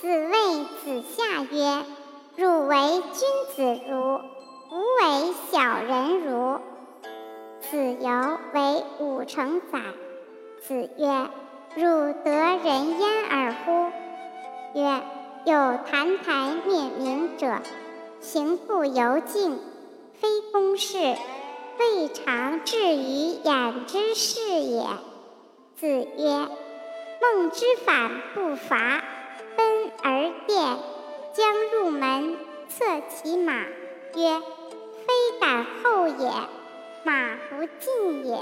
子谓子夏曰：“汝为君子如，吾为小人如。”子游为五成宰。子曰：“汝得人焉而乎？”曰：“有澹台灭明者，行不由径，非公事，未尝至于焉之是也。”子曰：“孟之反不伐。”奔而殿，将入门，策其马，曰：“非敢后也，马不进也。”